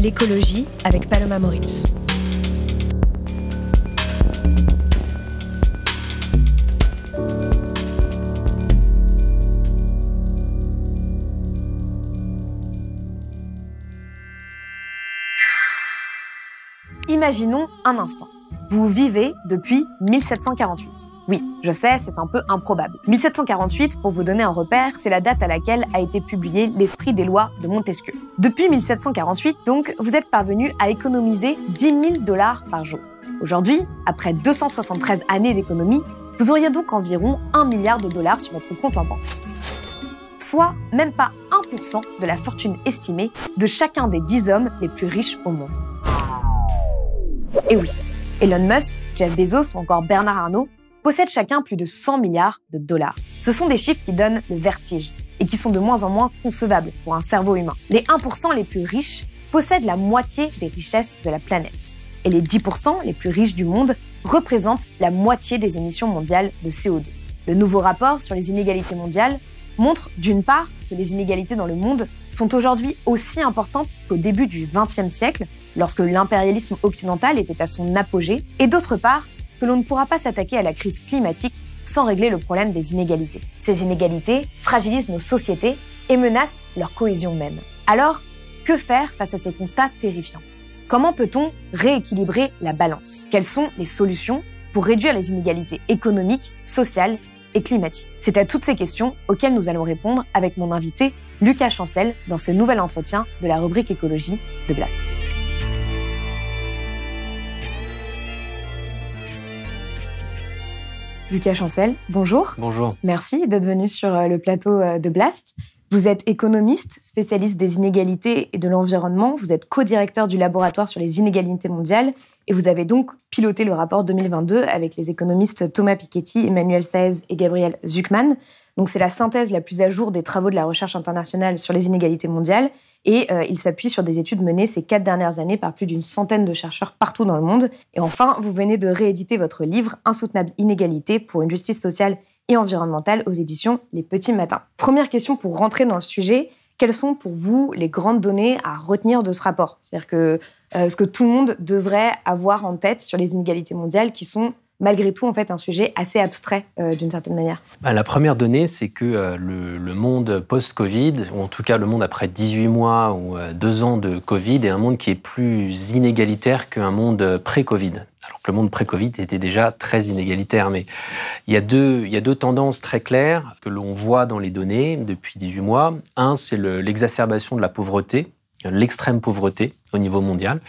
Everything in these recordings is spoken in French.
l'écologie avec Paloma Moritz. Imaginons un instant. Vous vivez depuis 1748. Oui, je sais, c'est un peu improbable. 1748, pour vous donner un repère, c'est la date à laquelle a été publié l'Esprit des lois de Montesquieu. Depuis 1748, donc, vous êtes parvenu à économiser 10 000 dollars par jour. Aujourd'hui, après 273 années d'économie, vous auriez donc environ 1 milliard de dollars sur votre compte en banque. Soit même pas 1% de la fortune estimée de chacun des 10 hommes les plus riches au monde. Et oui, Elon Musk, Jeff Bezos ou encore Bernard Arnault possèdent chacun plus de 100 milliards de dollars. Ce sont des chiffres qui donnent le vertige et qui sont de moins en moins concevables pour un cerveau humain. Les 1% les plus riches possèdent la moitié des richesses de la planète. Et les 10% les plus riches du monde représentent la moitié des émissions mondiales de CO2. Le nouveau rapport sur les inégalités mondiales montre d'une part que les inégalités dans le monde sont aujourd'hui aussi importantes qu'au début du XXe siècle, lorsque l'impérialisme occidental était à son apogée, et d'autre part que l'on ne pourra pas s'attaquer à la crise climatique sans régler le problème des inégalités. Ces inégalités fragilisent nos sociétés et menacent leur cohésion même. Alors, que faire face à ce constat terrifiant? Comment peut-on rééquilibrer la balance? Quelles sont les solutions pour réduire les inégalités économiques, sociales et climatiques? C'est à toutes ces questions auxquelles nous allons répondre avec mon invité Lucas Chancel dans ce nouvel entretien de la rubrique écologie de Blast. Lucas Chancel, bonjour. Bonjour. Merci d'être venu sur euh, le plateau euh, de Blast. Vous êtes économiste, spécialiste des inégalités et de l'environnement. Vous êtes co-directeur du laboratoire sur les inégalités mondiales et vous avez donc piloté le rapport 2022 avec les économistes Thomas Piketty, Emmanuel Saez et Gabriel Zuckman. Donc c'est la synthèse la plus à jour des travaux de la recherche internationale sur les inégalités mondiales et euh, il s'appuie sur des études menées ces quatre dernières années par plus d'une centaine de chercheurs partout dans le monde. Et enfin, vous venez de rééditer votre livre Insoutenable inégalité pour une justice sociale et environnementale aux éditions Les Petits Matins. Première question pour rentrer dans le sujet, quelles sont pour vous les grandes données à retenir de ce rapport? C'est-à-dire que euh, ce que tout le monde devrait avoir en tête sur les inégalités mondiales qui sont malgré tout en fait un sujet assez abstrait euh, d'une certaine manière bah, La première donnée, c'est que euh, le, monde post-Covid, ou en tout cas le monde après 18 mois ou 2 ans de Covid, est un monde qui est plus inégalitaire qu'un monde pré-Covid. Alors que le monde pré-Covid était déjà très inégalitaire. Mais il y a deux, il y a deux tendances très claires que l'on voit dans les données depuis 18 mois. Un, c'est l'exacerbation de la pauvreté, l'extrême pauvreté au niveau mondial.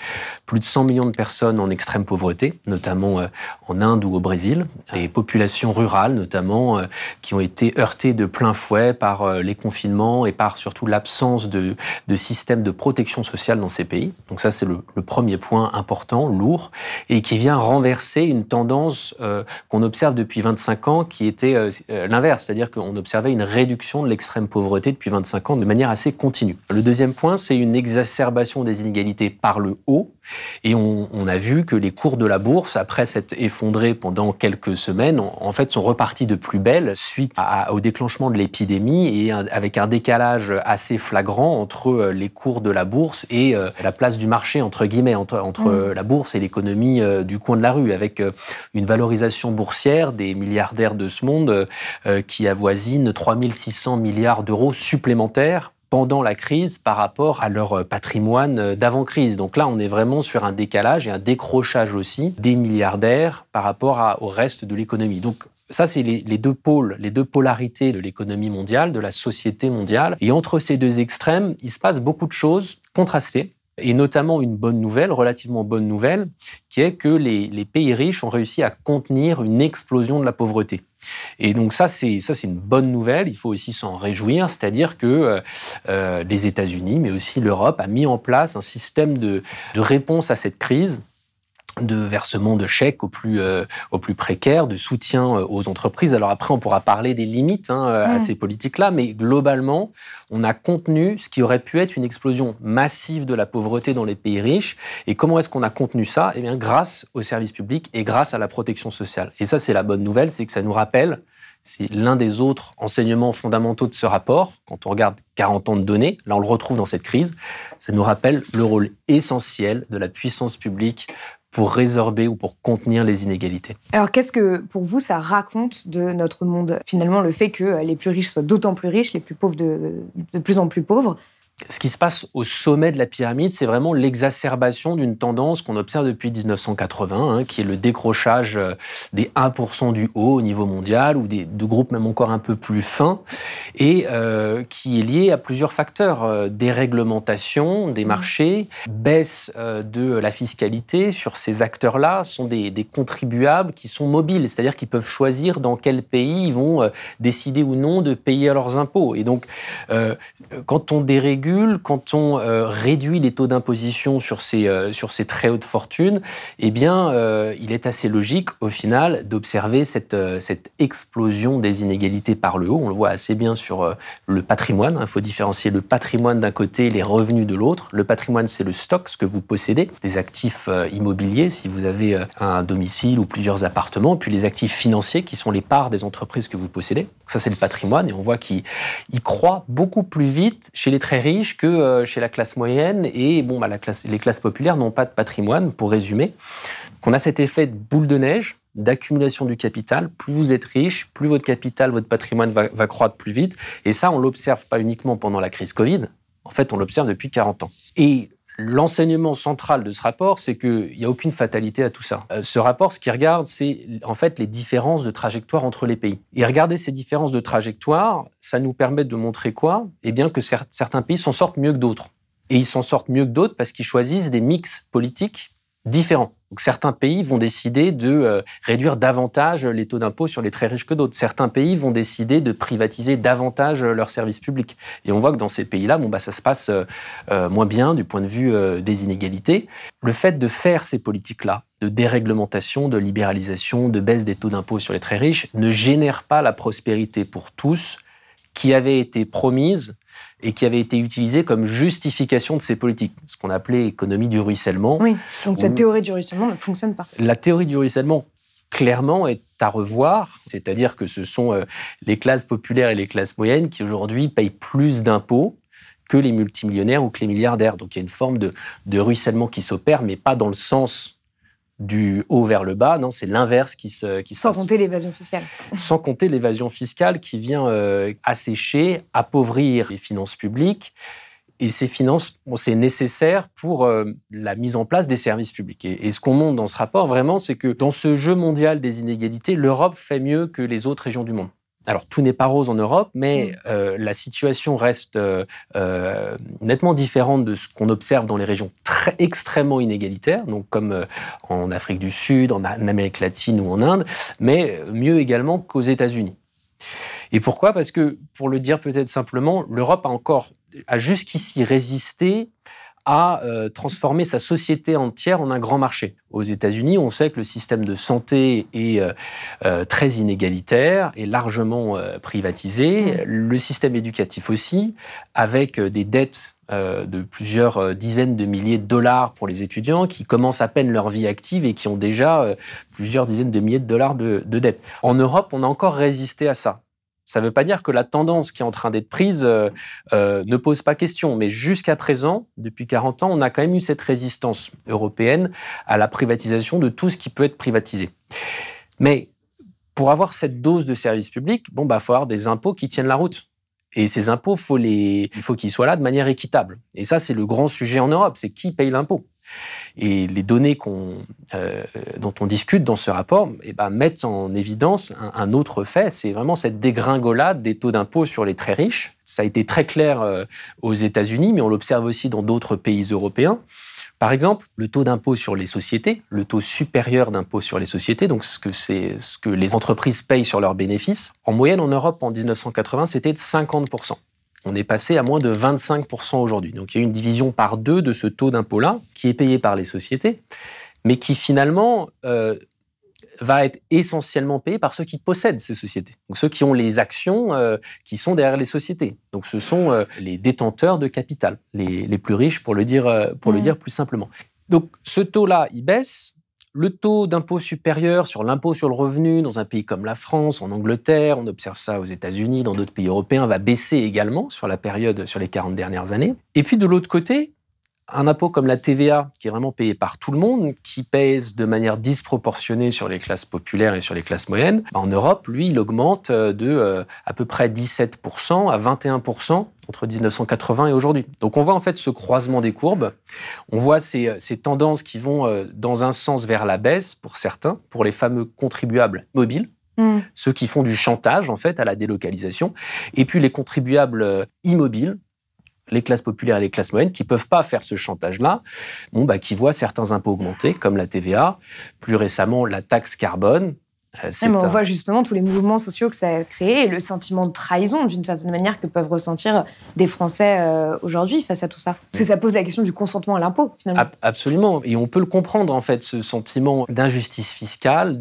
Plus de 100 millions de personnes en extrême pauvreté, notamment euh, en Inde ou au Brésil. Des populations rurales, notamment, euh, qui ont été heurtées de plein fouet par euh, les confinements et par surtout l'absence de, de système de protection sociale dans ces pays. Donc ça, c'est le, premier point important, lourd, et qui vient renverser une tendance qu'on observe depuis 25 ans, qui était l'inverse, c'est-à-dire qu'on observait une réduction de l'extrême pauvreté depuis 25 ans de manière assez continue. Le deuxième point, c'est une exacerbation des inégalités par le haut. Et on, a vu que les cours de la bourse, après s'être effondrés pendant quelques semaines, en fait sont repartis de plus belle suite au déclenchement de l'épidémie et avec un décalage assez flagrant entre euh, les cours de la bourse et euh, la place du marché, entre guillemets, entre, entre mmh. la bourse et l'économie euh, du coin de la rue, avec une valorisation boursière des milliardaires de ce monde qui avoisine 3600 milliards d'euros supplémentaires pendant la crise par rapport à leur patrimoine d'avant-crise. Donc là, on est vraiment sur un décalage et un décrochage aussi des milliardaires par rapport au reste de l'économie. Donc ça, c'est les, deux pôles, les deux polarités de l'économie mondiale, de la société mondiale. Et entre ces deux extrêmes, il se passe beaucoup de choses contrastées et notamment une bonne nouvelle, relativement bonne nouvelle, qui est que les, pays riches ont réussi à contenir une explosion de la pauvreté. Et donc ça, c'est ça, c'est une bonne nouvelle. Il faut aussi s'en réjouir, c'est-à-dire que euh, euh, les États-Unis, mais aussi l'Europe, a mis en place un système de, de réponse à cette crise de versement de chèques aux plus, euh, aux plus précaires, de soutien euh, aux entreprises. Alors après, on pourra parler des limites hein, à mm. ces politiques-là, mais globalement, on a contenu ce qui aurait pu être une explosion massive de la pauvreté dans les pays riches. Et comment est-ce qu'on a contenu ça? Eh bien, grâce aux services publics et grâce à la protection sociale. Et ça, c'est la bonne nouvelle, c'est que ça nous rappelle c'est l'un des autres enseignements fondamentaux de ce rapport. Quand on regarde 40 ans de données, là on le retrouve dans cette crise, ça nous rappelle le rôle essentiel de la puissance publique pour résorber ou pour contenir les inégalités. Alors qu'est-ce que pour vous ça raconte de notre monde? Finalement, le fait que les plus riches soient d'autant plus riches, les plus pauvres de, de plus en plus pauvres, ce qui se passe au sommet de la pyramide, c'est vraiment l'exacerbation d'une tendance qu'on observe depuis 1980, hein, qui est le décrochage euh, des 1% du haut au niveau mondial, ou des, de groupes même encore un peu plus fins, et euh, qui est lié à plusieurs facteurs. Euh, déréglementation des mmh. marchés, baisse de la fiscalité sur ces acteurs-là, sont des, des, contribuables qui sont mobiles, c'est-à-dire qu'ils peuvent choisir dans quel pays ils vont décider ou non de payer leurs impôts. Et donc, quand on dérégule, quand on euh, réduit les taux d'imposition sur ces, euh, sur ces très hautes fortunes, eh bien, euh, il est assez logique, au final, d'observer cette, explosion des inégalités par le haut. On le voit assez bien sur le patrimoine. Il faut différencier le patrimoine d'un côté, les revenus de l'autre. Le patrimoine, c'est le stock, ce que vous possédez, des actifs immobiliers, si vous avez un domicile ou plusieurs appartements, puis les actifs financiers, qui sont les parts des entreprises que vous possédez. ça, c'est le patrimoine, et on voit qu'il croît beaucoup plus vite chez les très riches que euh, chez la classe moyenne. Et bon, bah, les classes populaires n'ont pas de patrimoine, pour résumer. Qu'on a cet effet de boule de neige d'accumulation du capital. Plus vous êtes riche, plus votre capital, votre patrimoine va, va croître plus vite. Et ça, on l'observe pas uniquement pendant la crise Covid. En fait, on l'observe depuis 40 ans. Et L'enseignement central de ce rapport, c'est qu'il n'y a aucune fatalité à tout ça. Euh, ce rapport, ce qu'il regarde, c'est en fait les différences de trajectoire entre les pays. Et regarder ces différences de trajectoire, ça nous permet de montrer quoi? Eh bien que certains pays s'en sortent mieux que d'autres. Et ils s'en sortent mieux que d'autres parce qu'ils choisissent des mix politiques différents. Donc certains pays vont décider de euh, réduire davantage les taux d'impôt sur les très riches que d'autres. Certains pays vont décider de privatiser davantage leurs services publics. Et on voit que dans ces pays-là, bon, bah, ça se passe euh, euh, moins bien du point de vue des inégalités. Le fait de faire ces politiques-là, de déréglementation, de libéralisation, de baisse des taux d'impôt sur les très riches, ne génère pas la prospérité pour tous qui avait été promise et qui avait été utilisé comme justification de ces politiques, ce qu'on appelait économie du ruissellement. Oui, donc cette théorie du ruissellement ne fonctionne pas. La théorie du ruissellement, clairement, est à revoir, c'est-à-dire que ce sont euh, les classes populaires et les classes moyennes qui aujourd'hui payent plus d'impôts que les multimillionnaires ou que les milliardaires. Donc il y a une forme de, de ruissellement qui s'opère, mais pas dans le sens du haut vers le bas. Non, c'est l'inverse qui se qui Sans compter l'évasion fiscale. Sans compter l'évasion fiscale qui vient euh, assécher, appauvrir les finances publiques. Et ces finances, c'est nécessaire pour euh, la mise en place des services publics. et ce qu'on montre dans ce rapport, vraiment, c'est que dans ce jeu mondial des inégalités, l'Europe fait mieux que les autres régions du monde. Alors tout n'est pas rose en Europe, mais mm. euh, la situation reste euh, euh, nettement différente de ce qu'on observe dans les régions très extrêmement inégalitaires, donc comme en Afrique du Sud, en Amérique latine ou en Inde, mais mieux également qu'aux États-Unis. Et pourquoi? Parce que, pour le dire peut-être simplement, l'Europe a encore, a jusqu'ici résisté à euh, transformer sa société entière en un grand marché. Aux États-Unis, on sait que le système de santé est euh, euh, très inégalitaire et largement privatisé. Mmh. Le système éducatif aussi, avec des dettes de plusieurs dizaines de milliers de dollars pour les étudiants qui commencent à peine leur vie active et qui ont déjà plusieurs dizaines de milliers de dollars de, de dettes. En Europe, on a encore résisté à ça. Ça ne veut pas dire que la tendance qui est en train d'être prise euh, euh, ne pose pas question, mais jusqu'à présent, depuis 40 ans, on a quand même eu cette résistance européenne à la privatisation de tout ce qui peut être privatisé. Mais pour avoir cette dose de service public, bon, bah, faut avoir des impôts qui tiennent la route. Et ces impôts, il faut qu'ils soient là de manière équitable. Et ça, c'est le grand sujet en Europe, c'est qui paye l'impôt? Et les données euh, dont on discute dans ce rapport eh ben, mettent en évidence un, autre fait, c'est vraiment cette dégringolade des taux d'impôt sur les très riches. Ça a été très clair euh, aux États-Unis, mais on l'observe aussi dans d'autres pays européens Par exemple, le taux d'impôt sur les sociétés, le taux supérieur d'impôt sur les sociétés, donc ce que, ce que les entreprises payent sur leurs bénéfices, en moyenne en Europe en 1980, c'était de 50%. On est passé à moins de 25% aujourd'hui. Donc il y a une division par deux de ce taux d'impôt-là qui est payé par les sociétés, mais qui finalement euh, va être essentiellement payé par ceux qui possèdent ces sociétés. Donc ceux qui ont les actions euh, qui sont derrière les sociétés. Donc ce sont euh, les détenteurs de capital, les, les, plus riches pour le dire, pour le mmh. dire plus simplement. Donc ce taux-là, il baisse le taux d'impôt supérieur sur l'impôt sur le revenu dans un pays comme la France, en Angleterre, on observe ça aux États-Unis, dans d'autres pays européens, va baisser également sur la période, sur les 40 dernières années. Et puis de l'autre côté, un impôt comme la TVA, qui est vraiment payé par tout le monde, qui pèse de manière disproportionnée sur les classes populaires et sur les classes moyennes, en Europe, lui, il augmente euh, de euh, à peu près 17% à 21% entre 1980 et aujourd'hui. Donc on voit en fait ce croisement des courbes, on voit ces, ces, tendances qui vont euh, dans un sens vers la baisse pour certains, pour les fameux contribuables mobiles, hmm. ceux qui font du chantage en fait à la délocalisation, et puis les contribuables immobiles, les classes populaires et les classes moyennes qui peuvent pas faire ce chantage-là, bon, bah, qui voient certains impôts augmenter, comme la TVA, plus récemment la taxe carbone, euh, on voit justement tous les mouvements sociaux que ça a créé et le sentiment de trahison, d'une certaine manière, que peuvent ressentir des Français euh, aujourd'hui face à tout ça. Parce que ça pose la question du consentement à l'impôt, finalement. Absolument. Et on peut le comprendre, en fait, ce sentiment d'injustice fiscale,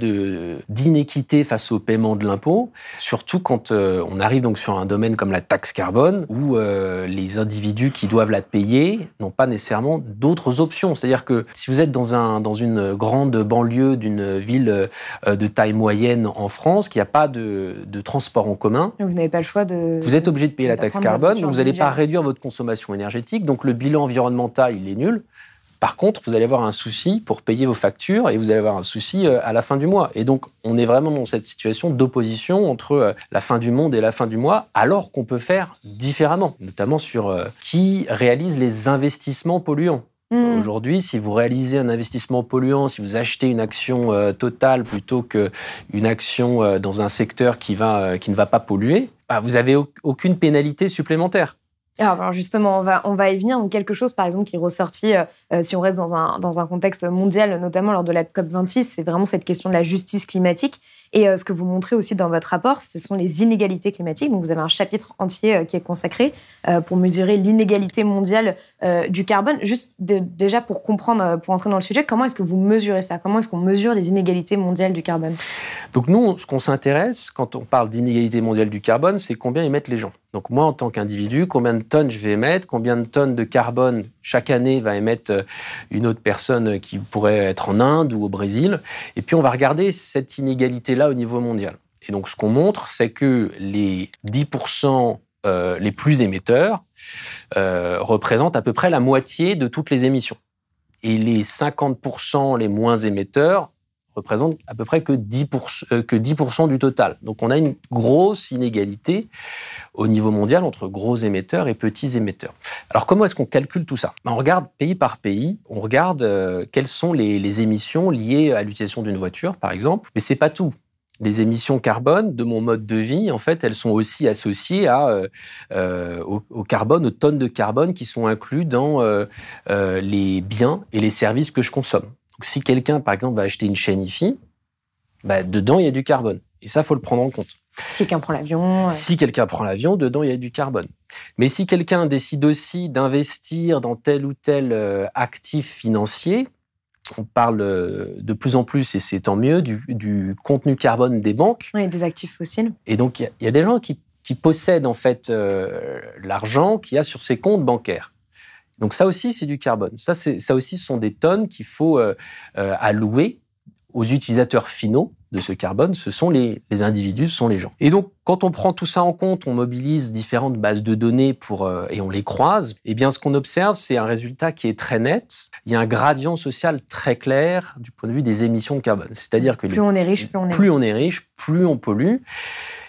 d'inéquité face au paiement de l'impôt, surtout quand euh, on arrive donc sur un domaine comme la taxe carbone, où les individus qui doivent la payer n'ont pas nécessairement d'autres options. C'est-à-dire que si vous êtes dans, un, dans une grande banlieue d'une ville de taille moyenne en France, qu'il n'y a pas de, transport en commun. Vous n'avez pas le choix de. Vous êtes obligé de payer la taxe carbone, vous n'allez pas réduire votre consommation énergétique, donc le bilan environnemental, il est nul. Par contre, vous allez avoir un souci pour payer vos factures et vous allez avoir un souci euh, à la fin du mois. Et donc, on est vraiment dans cette situation d'opposition entre euh, la fin du monde et la fin du mois, alors qu'on peut faire différemment, notamment sur euh, qui réalise les investissements polluants. Mmh. Aujourd'hui, si vous réalisez un investissement polluant, si vous achetez une action euh, totale plutôt qu'une action euh, dans un secteur euh, qui ne va pas polluer, bah, vous n'avez aucune pénalité supplémentaire. Alors justement, on va, y venir. Donc quelque chose, par exemple, qui est ressorti, si on reste dans un, contexte mondial, notamment lors de la COP26, c'est vraiment cette question de la justice climatique. Et ce que vous montrez aussi dans votre rapport, ce sont les inégalités climatiques. Donc vous avez un chapitre entier qui est consacré pour mesurer l'inégalité mondiale euh, du carbone. Juste déjà pour comprendre, euh, pour entrer dans le sujet, comment est-ce que vous mesurez ça? Comment est-ce qu'on mesure les inégalités mondiales du carbone? Donc nous, ce qu'on s'intéresse quand on parle d'inégalité mondiale du carbone, c'est combien émettent les gens. Donc moi, en tant qu'individu, combien de tonnes je vais émettre, combien de tonnes de carbone chaque année va émettre euh, une autre personne qui pourrait être en Inde ou au Brésil. Et puis on va regarder cette inégalité-là au niveau mondial. Et donc ce qu'on montre, c'est que les 10% les plus émetteurs, euh, représente à peu près la moitié de toutes les émissions. Et les 50% les moins émetteurs représentent à peu près que 10%, euh, que 10 du total. Donc on a une grosse inégalité au niveau mondial entre gros émetteurs et petits émetteurs. Alors comment est-ce qu'on calcule tout ça? Ben, On regarde pays par pays, on regarde euh, quelles sont les, émissions liées à l'utilisation d'une voiture, par exemple, mais c'est pas tout les émissions carbone de mon mode de vie, en fait, elles sont aussi associées euh, au, carbone, aux tonnes de carbone qui sont inclus dans les biens et les services que je consomme. Donc, si quelqu'un, par exemple, va acheter une chaîne IFI, bah, dedans, il y a du carbone. Et ça, faut le prendre en compte. Si quelqu'un prend l'avion. Si quelqu'un prend l'avion, dedans, il y a du carbone. Mais si quelqu'un décide aussi d'investir dans tel ou tel actif financier, on parle euh, de plus en plus, et c'est tant mieux, du, contenu carbone des banques. Oui, des actifs fossiles. Et donc, il y, a des gens qui, possèdent en fait euh, l'argent qu'il y a sur ces comptes bancaires. Donc ça aussi, c'est du carbone. Ça, ça aussi, ce sont des tonnes qu'il faut euh, allouer aux utilisateurs finaux de ce carbone, ce sont les, individus, ce sont les gens. Et donc, quand on prend tout ça en compte, on mobilise différentes bases de données pour, euh, et on les croise, eh bien, ce qu'on observe, c'est un résultat qui est très net. Il y a un gradient social très clair du point de vue des émissions de carbone. C'est-à-dire que plus on est riche, plus on est plus on est riche, plus on pollue.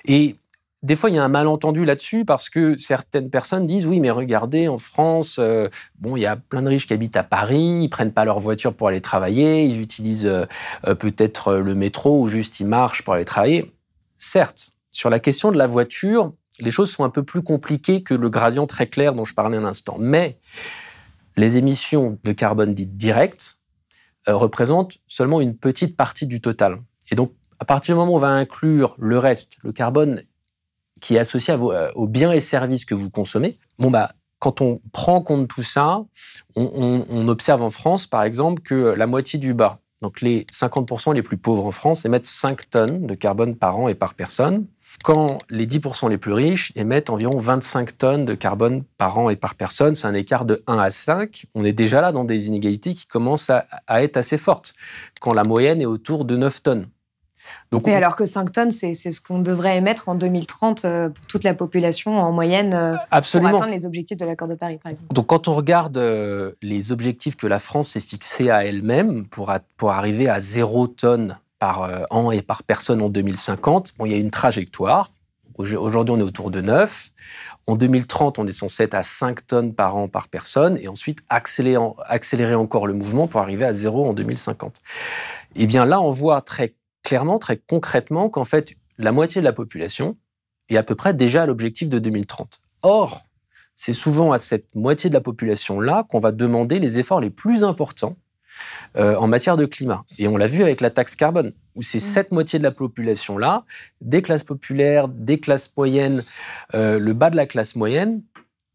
Et des fois, il y a un malentendu là-dessus parce que certaines personnes disent oui, mais regardez, en France, euh, bon, il y a plein de riches qui habitent à Paris, ils prennent pas leur voiture pour aller travailler, ils utilisent euh, euh, peut-être le métro ou juste ils marchent pour aller travailler. Certes, sur la question de la voiture, les choses sont un peu plus compliquées que le gradient très clair dont je parlais un instant. Mais Les émissions de carbone dites directes représentent seulement une petite partie du total. Et donc, à partir du moment où on va inclure le reste, le carbone qui est associé euh, aux biens et services que vous consommez, bon bah, quand on prend compte tout ça, on, observe en France, par exemple, que la moitié du bas, donc les 50% les plus pauvres en France, émettent 5 tonnes de carbone par an et par personne, quand les 10% les plus riches émettent environ 25 tonnes de carbone par an et par personne. C'est un écart de 1 à 5. On est déjà là dans des inégalités qui commencent à, à être assez fortes, quand la moyenne est autour de 9 tonnes. Donc, alors que 5 tonnes, c'est ce qu'on devrait émettre en 2030 euh, pour toute la population en moyenne euh, Absolument. pour atteindre les objectifs de l'accord de Paris, par exemple. Donc quand on regarde euh, les objectifs que la France s'est fixés à elle-même pour, pour arriver à 0 tonnes par an et par personne en 2050, bon, il y a une trajectoire. Aujourd'hui, on est autour de 9. En 2030, on est censé être à 5 tonnes par an par personne et ensuite accélérer, accélérer encore le mouvement pour arriver à 0 en 2050. Eh bien là, on voit très clairement, très concrètement, qu'en fait, la moitié de la population est à peu près déjà à l'objectif de 2030. Or, c'est souvent à cette moitié de la population-là qu'on va demander les efforts les plus importants euh, en matière de climat. Et on l'a vu avec la taxe carbone, où c'est mmh. cette moitié de la population-là, des classes populaires, des classes moyennes, euh, le bas de la classe moyenne,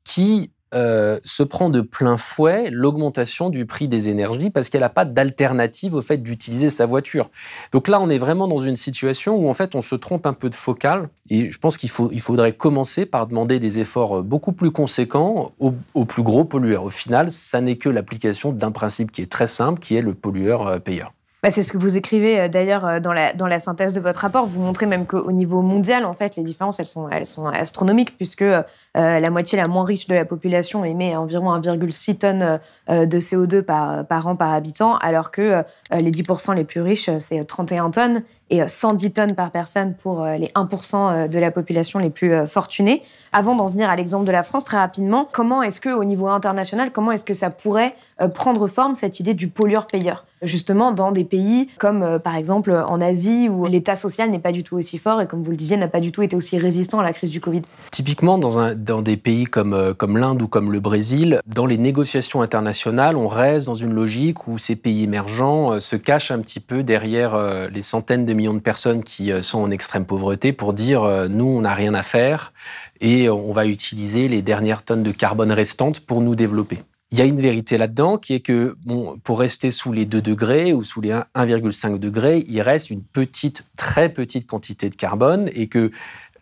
qui euh, se prend de plein fouet l'augmentation du prix des énergies parce qu'elle n'a pas d'alternative au fait d'utiliser sa voiture. Donc là, on est vraiment dans une situation où en fait on se trompe un peu de focal et je pense qu'il il faudrait commencer par demander des efforts beaucoup plus conséquents aux, aux plus gros pollueurs. Au final, ça n'est que l'application d'un principe qui est très simple, qui est le pollueur-payeur. Bah, c'est ce que vous écrivez euh, d'ailleurs euh, dans la, synthèse de votre rapport. Vous montrez même qu'au niveau mondial, en fait, les différences, elles sont astronomiques, puisque euh, la moitié la moins riche de la population émet environ 1,6 tonnes de CO2 par, par an par habitant, alors que les 10% les plus riches, c'est 31 tonnes et 110 tonnes par personne pour les 1% de la population les plus fortunés. Avant d'en venir à l'exemple de la France, très rapidement, comment est-ce que, au niveau international, comment est-ce que ça pourrait prendre forme cette idée du pollueur-payeur? Justement dans des pays comme euh, par exemple en Asie où l'État social n'est pas du tout aussi fort et comme vous le disiez n'a pas du tout été aussi résistant à la crise du Covid. Typiquement dans, des pays comme, euh, comme l'Inde ou comme le Brésil, dans les négociations internationales, on reste dans une logique où ces pays émergents euh, se cachent un petit peu derrière les centaines de millions de personnes qui sont en extrême pauvreté pour dire nous on n'a rien à faire et on va utiliser les dernières tonnes de carbone restantes pour nous développer. Il y a une vérité là-dedans qui est que pour rester sous les 2 degrés ou sous les 1,5 degrés, il reste une petite, très petite quantité de carbone et que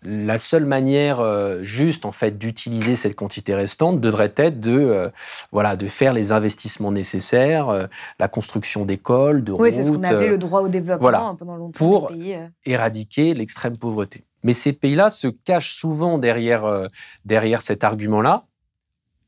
la seule manière euh, juste en fait d'utiliser cette quantité restante devrait être de euh, voilà de faire les investissements nécessaires, euh, la construction d'écoles, de oui, c'est ce qu'on appelait le droit au développement hein, pendant longtemps pour éradiquer l'extrême pauvreté. Mais ces pays-là se cachent souvent derrière derrière cet argument-là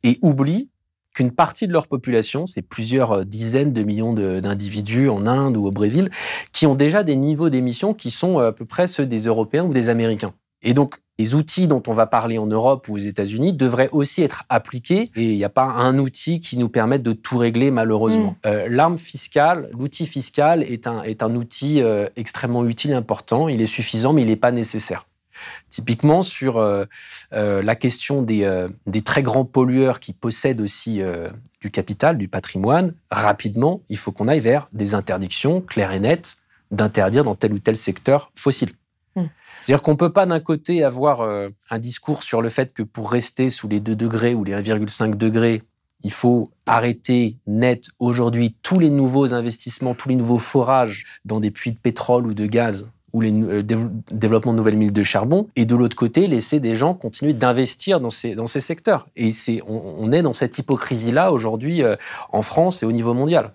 et oublient qu'une partie de leur population, c'est plusieurs dizaines de millions d'individus en Inde ou au Brésil, qui ont déjà des niveaux d'émissions qui sont à peu près ceux des Européens ou des Américains. Et donc, les outils dont on va parler en Europe ou aux États-Unis devraient aussi être appliqués. Et il n'y a pas un outil qui nous permette de tout régler, malheureusement. Mm. Euh, l'arme fiscale, l'outil fiscal est un, est un outil extrêmement utile, important. Il est suffisant, mais il n'est pas nécessaire. Typiquement sur euh, euh, la question euh, des, très grands pollueurs qui possèdent aussi du capital, du patrimoine, rapidement, il faut qu'on aille vers des interdictions claires et nettes d'interdire dans tel ou tel secteur fossile. Hmm. C'est-à-dire qu'on ne peut pas d'un côté avoir un discours sur le fait que pour rester sous les 2 degrés ou les 1,5 degrés, il faut arrêter net aujourd'hui tous les nouveaux investissements, tous les nouveaux forages dans des puits de pétrole ou de gaz ou le euh, développement de nouvelles mines de charbon, et de l'autre côté, laisser des gens continuer d'investir dans ces, secteurs. Et on, est dans cette hypocrisie-là aujourd'hui euh, en France et au niveau mondial.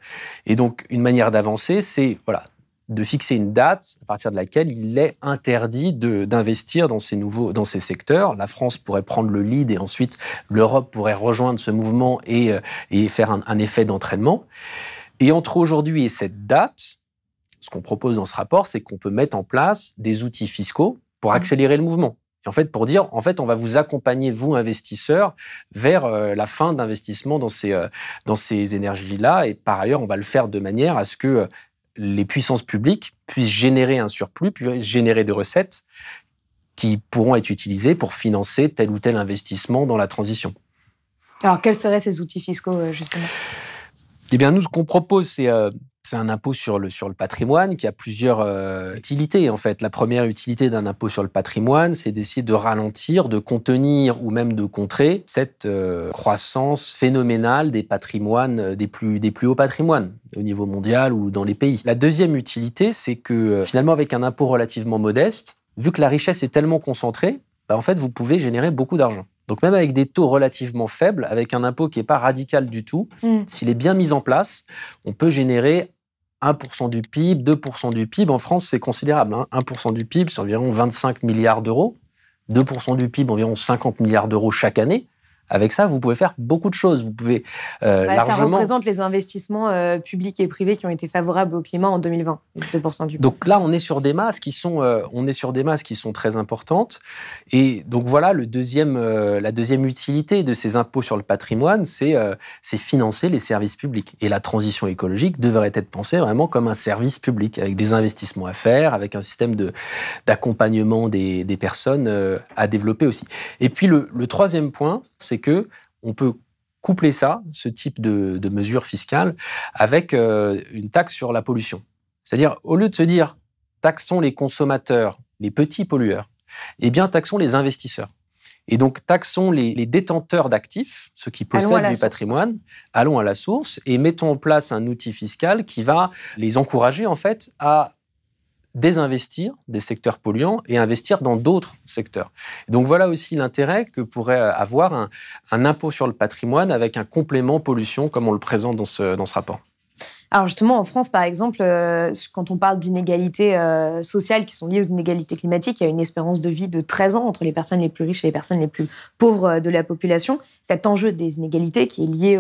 Et donc, une manière d'avancer, c'est voilà, de fixer une date à partir de laquelle il est interdit d'investir dans ces nouveaux dans ces secteurs. La France pourrait prendre le lead et ensuite l'Europe pourrait rejoindre ce mouvement et, euh, et faire un, un effet d'entraînement. Et entre aujourd'hui et cette date, ce qu'on propose dans ce rapport, c'est qu'on peut mettre en place des outils fiscaux pour mmh. accélérer le mouvement. Et en fait, pour dire, en fait, on va vous accompagner, vous, investisseurs, vers euh, la fin d'investissement dans ces, euh, dans ces énergies-là. Et par ailleurs, on va le faire de manière à ce que les puissances publiques puissent générer un surplus, puissent générer des recettes qui pourront être utilisées pour financer tel ou tel investissement dans la transition. Alors, quels seraient ces outils fiscaux, justement? Eh bien, nous, ce qu'on propose, c'est c'est un impôt sur le, sur le patrimoine qui a plusieurs euh, utilités. En fait, la première utilité d'un impôt sur le patrimoine, c'est d'essayer de ralentir, de contenir ou même de contrer cette euh, croissance phénoménale des patrimoines, euh, des plus, des plus hauts patrimoines au niveau mondial ou dans les pays. La deuxième utilité, c'est que finalement, avec un impôt relativement modeste, vu que la richesse est tellement concentrée, bah, en fait, vous pouvez générer beaucoup d'argent. Donc même avec des taux relativement faibles, avec un impôt qui n'est pas radical du tout, mm. s'il est bien mis en place, on peut générer 1% du PIB, 2% du PIB. En France, c'est considérable. 1% hein. du PIB, c'est environ 25 milliards d'euros. 2% du PIB, environ 50 milliards d'euros chaque année. Avec ça, vous pouvez faire beaucoup de choses. Vous pouvez euh, largement... Ça représente les investissements euh, publics et privés qui ont été favorables au climat en 2020, 2% du Donc là, on est sur des masses qui sont, euh, on est sur des masses qui sont très importantes. Et donc voilà, le deuxième, la deuxième utilité de ces impôts sur le patrimoine, c'est c'est financer les services publics. Et la transition écologique devrait être pensée vraiment comme un service public, avec des investissements à faire, avec un système de d'accompagnement des, des personnes à développer aussi. Et puis le, le troisième point, c'est que on peut coupler ça, ce type de, mesure fiscale, avec euh, une taxe sur la pollution. C'est-à-dire, au lieu de se dire taxons les consommateurs, les petits pollueurs, eh bien, taxons les investisseurs. Et donc, taxons les, détenteurs d'actifs, ceux qui possèdent du patrimoine, allons à la source et mettons en place un outil fiscal qui va les encourager, en fait, à désinvestir des secteurs polluants et investir dans d'autres secteurs. Donc voilà aussi l'intérêt que pourrait avoir un, impôt sur le patrimoine avec un complément pollution comme on le présente dans ce, dans ce rapport. Alors justement, en France, par exemple, euh, quand on parle d'inégalités euh, sociales qui sont liées aux inégalités climatiques, il y a une espérance de vie de 13 ans entre les personnes les plus riches et les personnes les plus pauvres euh, de la population. Cet enjeu des inégalités qui est lié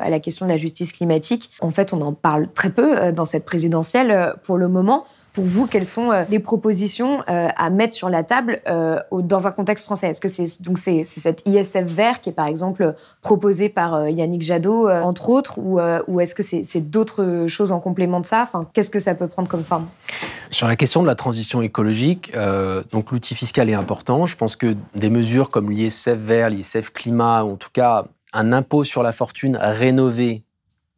à la question de la justice climatique, en fait, on en parle très peu dans cette présidentielle pour le moment. Pour vous, quelles sont euh, les propositions euh, à mettre sur la table euh, dans un contexte français? Est-ce que c'est donc c'est cet ISF vert qui est par exemple proposé par Yannick Jadot, entre autres, ou, ou est-ce que c'est d'autres choses en complément de ça? Enfin, qu'est-ce que ça peut prendre comme forme? Sur la question de la transition écologique, donc l'outil fiscal est important. Je pense que des mesures comme l'ISF vert, l'ISF climat, ou en tout cas un impôt sur la fortune rénové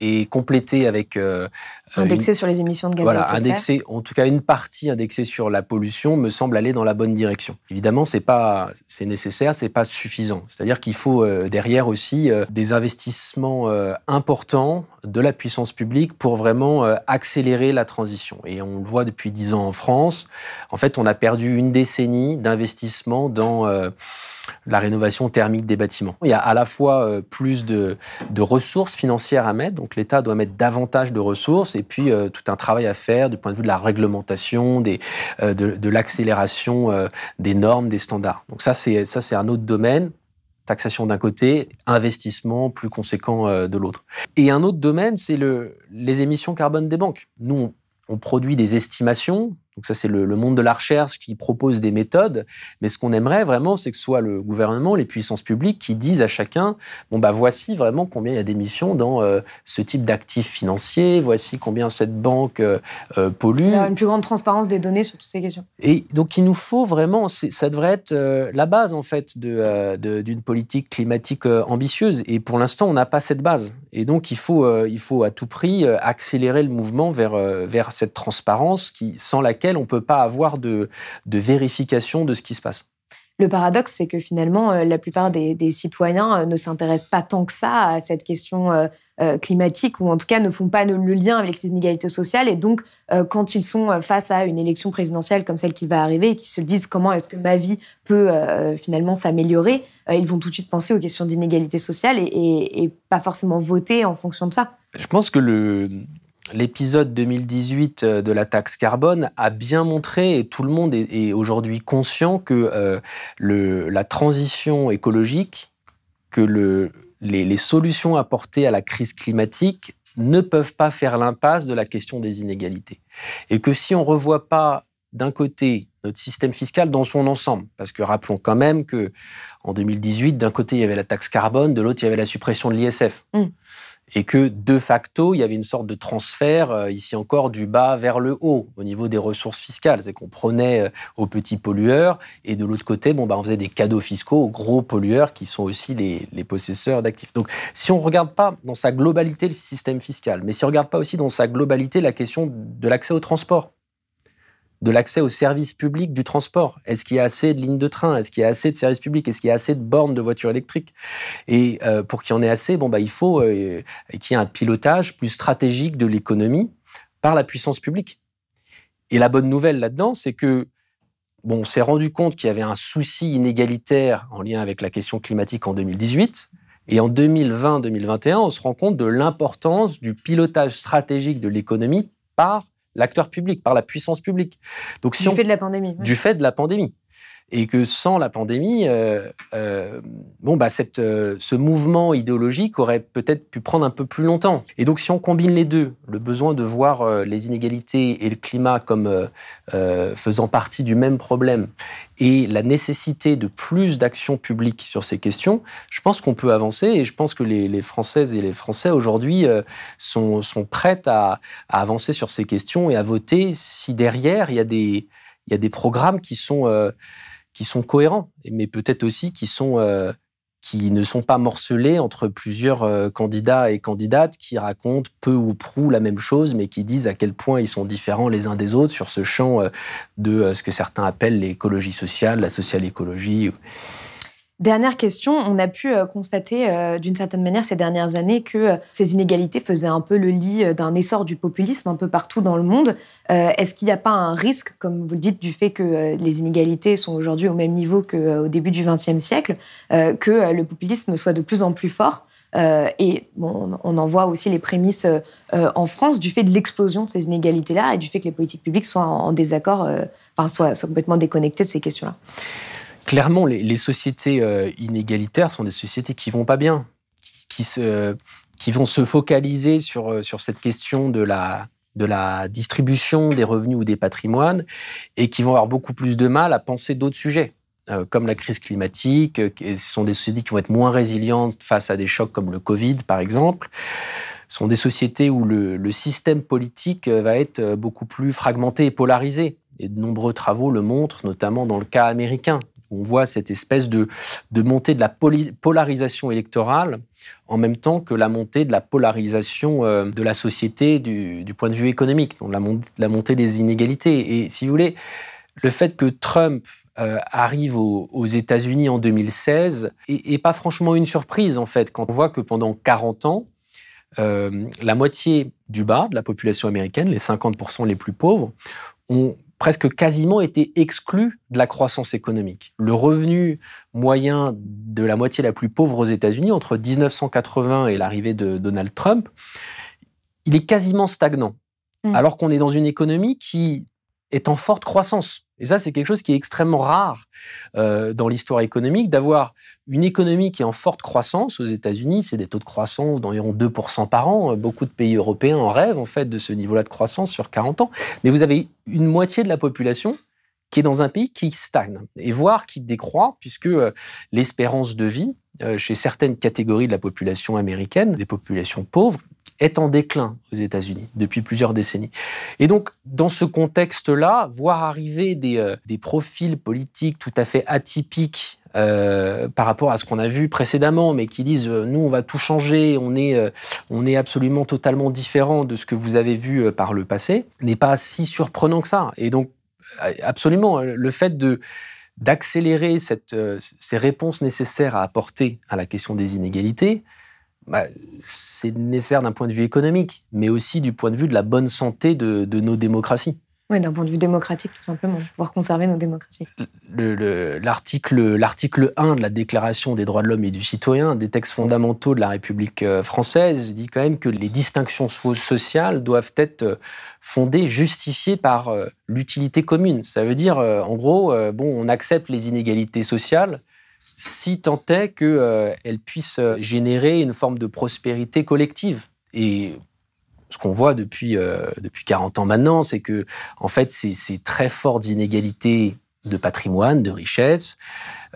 et complété avec euh, indexé sur les émissions de gaz voilà, à effet indexé, en tout cas une partie indexée sur la pollution me semble aller dans la bonne direction. Évidemment, c'est pas c'est nécessaire, c'est pas suffisant. C'est-à-dire qu'il faut euh, derrière aussi euh, des investissements importants de la puissance publique pour vraiment accélérer la transition. Et on le voit depuis dix ans en France. En fait, on a perdu une décennie d'investissement dans la rénovation thermique des bâtiments. Il y a à la fois euh, plus de, ressources financières à mettre, donc l'État doit mettre davantage de ressources, et puis euh, tout un travail à faire du point de vue de la réglementation, euh, de, l'accélération des normes, des standards. Donc ça, c'est un autre domaine taxation d'un côté, investissement plus conséquent de l'autre. Et un autre domaine, c'est le, les émissions carbone des banques. Nous, on produit des estimations donc ça, c'est le, monde de la recherche qui propose des méthodes. Mais ce qu'on aimerait vraiment, c'est que ce soit le gouvernement, les puissances publiques qui disent à chacun, bon bah voici vraiment combien il y a d'émissions dans euh, ce type d'actifs financiers, voici combien cette banque euh, euh, pollue. une plus grande transparence des données sur toutes ces questions. Et donc il nous faut vraiment, ça devrait être la base en fait d'une politique climatique ambitieuse. Et pour l'instant, on n'a pas cette base. Et donc il faut, il faut à tout prix accélérer le mouvement vers, vers cette transparence qui, sans laquelle on ne peut pas avoir de, vérification de ce qui se passe. Le paradoxe, c'est que finalement, euh, la plupart des, citoyens euh, ne s'intéressent pas tant que ça à cette question euh, climatique, ou en tout cas ne font pas le lien avec les inégalités sociales. Et donc, quand ils sont face à une élection présidentielle comme celle qui va arriver, et qui se disent comment est-ce que ma vie peut finalement s'améliorer, ils vont tout de suite penser aux questions d'inégalité sociale et, pas forcément voter en fonction de ça. Je pense que le, l'épisode 2018 euh, de la taxe carbone a bien montré, et tout le monde est, aujourd'hui conscient, que euh, la transition écologique, que les, solutions apportées à la crise climatique ne peuvent pas faire l'impasse de la question des inégalités. Et que si on ne revoit pas d'un côté notre système fiscal dans son ensemble. Parce que rappelons quand même que en 2018, d'un côté, il y avait la taxe carbone, de l'autre, il y avait la suppression de l'ISF. Mm. Et que de facto, il y avait une sorte de transfert, euh, ici encore, du bas vers le haut au niveau des ressources fiscales. C'est qu'on prenait euh, aux petits pollueurs et de l'autre côté, bon, bah, on faisait des cadeaux fiscaux aux gros pollueurs qui sont aussi les, les possesseurs d'actifs. Donc, si on ne regarde pas dans sa globalité le système fiscal, mais si on ne regarde pas aussi dans sa globalité la question de l'accès au transport, de l'accès aux services publics du transport. Est-ce qu'il y a assez de lignes de train? Est-ce qu'il y a assez de services publics? Est-ce qu'il y a assez de bornes de voitures électriques? Et euh, pour qu'il y en ait assez, bon, bah, il faut euh, qu'il y ait un pilotage plus stratégique de l'économie par la puissance publique. Et la bonne nouvelle là-dedans, c'est que bon, on s'est rendu compte qu'il y avait un souci inégalitaire en lien avec la question climatique en 2018. Et en 2020-2021, on se rend compte de l'importance du pilotage stratégique de l'économie par l'acteur public, par la puissance publique. Donc, si du fait de la pandémie. Du fait de la pandémie et que sans la pandémie, euh, euh, bon, bah, cette, euh, ce mouvement idéologique aurait peut-être pu prendre un peu plus longtemps. Et donc, si on combine les deux, le besoin de voir les inégalités et le climat comme faisant partie du même problème, et la nécessité de plus d'actions publiques sur ces questions, je pense qu'on peut avancer. Et je pense que les, Françaises et les Français aujourd'hui sont, sont prêtes à, à, avancer sur ces questions et à voter si derrière il y a des, il y a des programmes qui sont qui sont cohérents, mais peut-être aussi qui euh, ne sont pas morcelés entre plusieurs euh, candidats et candidates qui racontent peu ou prou la même chose, mais qui disent à quel point ils sont différents les uns des autres sur ce champ euh, de ce que certains appellent l'écologie sociale, la social écologie. Dernière question, on a pu euh, constater euh, d'une certaine manière ces dernières années que euh, ces inégalités faisaient un peu le lit d'un essor du populisme un peu partout dans le monde. Est-ce qu'il n'y a pas un risque, comme vous le dites, du fait que les inégalités sont aujourd'hui au même niveau qu'au début du XXe siècle, que le populisme soit de plus en plus fort? Et on en voit aussi les prémices en France du fait de l'explosion de ces inégalités-là et du fait que les politiques publiques soient en, désaccord, enfin soient complètement déconnectées de ces questions-là clairement, les, sociétés euh, inégalitaires sont des sociétés qui vont pas bien, qui, vont se focaliser sur, euh, cette question de la, de la distribution des revenus ou des patrimoines et qui vont avoir beaucoup plus de mal à penser d'autres sujets. Euh, comme la crise climatique, ce sont des sociétés qui vont être moins résilientes face à des chocs comme le Covid, par exemple. Ce sont des sociétés où le, le système politique va être beaucoup plus fragmenté et polarisé. Et de nombreux travaux le montrent, notamment dans le cas américain, on voit cette espèce de, montée de la polarisation électorale en même temps que la montée de la polarisation euh, de la société du, point de vue économique, donc la, montée des inégalités. Et si vous voulez, le fait que Trump euh, arrive aux, États-Unis en 2016 est, pas franchement une surprise en fait quand on voit que pendant 40 ans, euh, la moitié du bas de la population américaine, les 50% les plus pauvres, ont presque quasiment été exclu de la croissance économique. Le revenu moyen de la moitié la plus pauvre aux États-Unis, entre 1980 et l'arrivée de Donald Trump, il est quasiment stagnant. Mmh. Alors qu'on est dans une économie qui est en forte croissance. Et ça, c'est quelque chose qui est extrêmement rare euh, dans l'histoire économique, d'avoir une économie qui est en forte croissance. Aux États-Unis, c'est des taux de croissance d'environ 2% par an. Beaucoup de pays européens en rêvent, en fait, de ce niveau-là de croissance sur 40 ans. Mais vous avez une moitié de la population qui est dans un pays qui stagne, et voire qui décroît, puisque euh, l'espérance de vie euh, chez certaines catégories de la population américaine, des populations pauvres, est en déclin aux États-Unis depuis plusieurs décennies. Et donc, dans ce contexte-là, voir arriver des, euh, des, profils politiques tout à fait atypiques par rapport à ce qu'on a vu précédemment, mais qui disent nous on va tout changer, on est, on est absolument totalement différent de ce que vous avez vu par le passé, n'est pas si surprenant que ça. Et donc absolument le fait de d'accélérer cette, ces réponses nécessaires à apporter à la question des inégalités, bah, c'est nécessaire d'un point de vue économique, mais aussi du point de vue de la bonne santé de, nos démocraties. Oui, d'un point de vue démocratique, tout simplement, pouvoir conserver nos démocraties. L'article 1 de la Déclaration des droits de l'homme et du citoyen, des textes fondamentaux de la République euh, française, dit quand même que les distinctions sociales doivent être euh, fondées, justifiées par euh, l'utilité commune. Ça veut dire, en gros, bon, on accepte les inégalités sociales, si tant est qu'elle euh, puisse euh, générer une forme de prospérité collective. Et ce qu'on voit depuis, depuis 40 ans maintenant, c'est que, en fait, ces, ces très fortes inégalités de patrimoine, de richesse,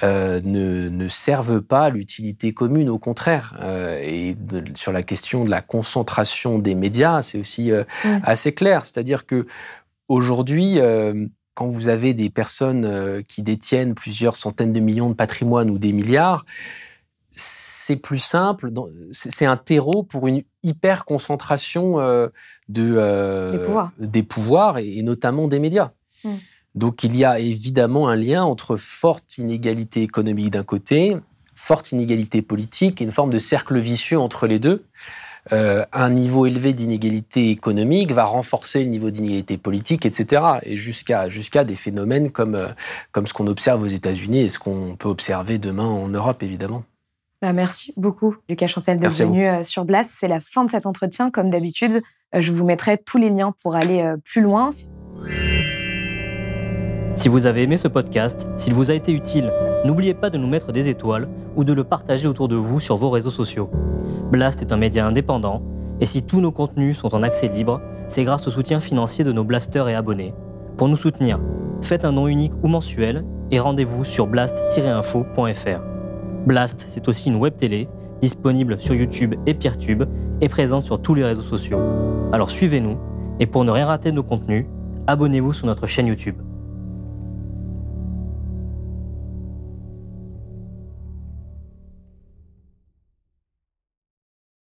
euh, ne, ne, servent pas l'utilité commune, au contraire. Euh, et sur la question de la concentration des médias, c'est aussi euh, assez clair. C'est-à-dire que aujourd'hui, quand vous avez des personnes qui détiennent plusieurs centaines de millions de patrimoine ou des milliards, c'est plus simple, c'est un terreau pour une hyper concentration de, des pouvoirs, des pouvoirs et, notamment des médias. Mm. Donc il y a évidemment un lien entre forte inégalité économique d'un côté, forte inégalité politique et une forme de cercle vicieux entre les deux. Euh, un niveau élevé d'inégalité économique va renforcer le niveau d'inégalité politique, etc. Et jusqu'à jusqu'à des phénomènes comme, euh, comme ce qu'on observe aux États-Unis et ce qu'on peut observer demain en Europe, évidemment. Bah, merci beaucoup, Lucas Chancel, d'être venu euh, sur Blast. C'est la fin de cet entretien. Comme d'habitude, je vous mettrai tous les liens pour aller plus loin. Si vous avez aimé ce podcast, s'il vous a été utile, n'oubliez pas de nous mettre des étoiles ou de le partager autour de vous sur vos réseaux sociaux. Blast est un média indépendant, et si tous nos contenus sont en accès libre, c'est grâce au soutien financier de nos blasters et abonnés. Pour nous soutenir, faites un nom unique ou mensuel et rendez-vous sur blast-info.fr. Blast, c'est aussi une web télé disponible sur YouTube et Peertube et présente sur tous les réseaux sociaux. Alors suivez-nous et pour ne rien rater de nos contenus, abonnez-vous sur notre chaîne YouTube.